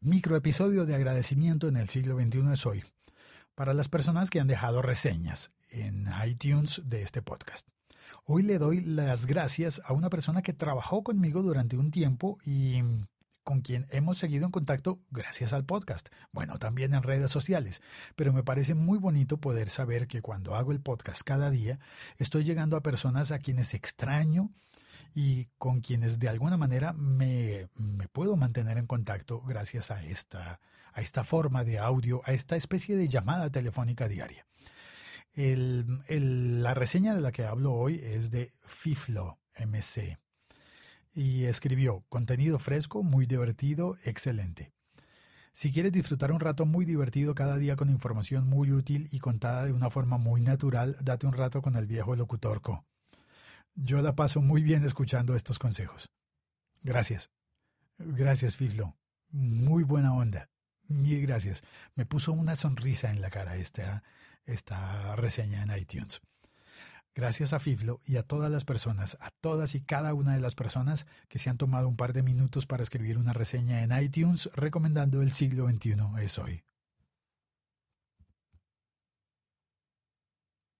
Microepisodio de agradecimiento en el siglo XXI es hoy, para las personas que han dejado reseñas en iTunes de este podcast. Hoy le doy las gracias a una persona que trabajó conmigo durante un tiempo y con quien hemos seguido en contacto gracias al podcast, bueno, también en redes sociales, pero me parece muy bonito poder saber que cuando hago el podcast cada día, estoy llegando a personas a quienes extraño y con quienes de alguna manera me, puedo mantener en contacto gracias a esta, a esta forma de audio, a esta especie de llamada telefónica diaria. La reseña de la que hablo hoy es de Fiflo MC y escribió contenido fresco, muy divertido, excelente. Si quieres disfrutar un rato muy divertido cada día con información muy útil y contada de una forma muy natural, date un rato con el viejo locutorco. Yo la paso muy bien escuchando estos consejos. Gracias. Gracias, Fiflo. Muy buena onda. Mil gracias. Me puso una sonrisa en la cara esta, esta reseña en iTunes. Gracias a Fiflo y a todas las personas, a todas y cada una de las personas que se han tomado un par de minutos para escribir una reseña en iTunes recomendando El siglo XXI es hoy.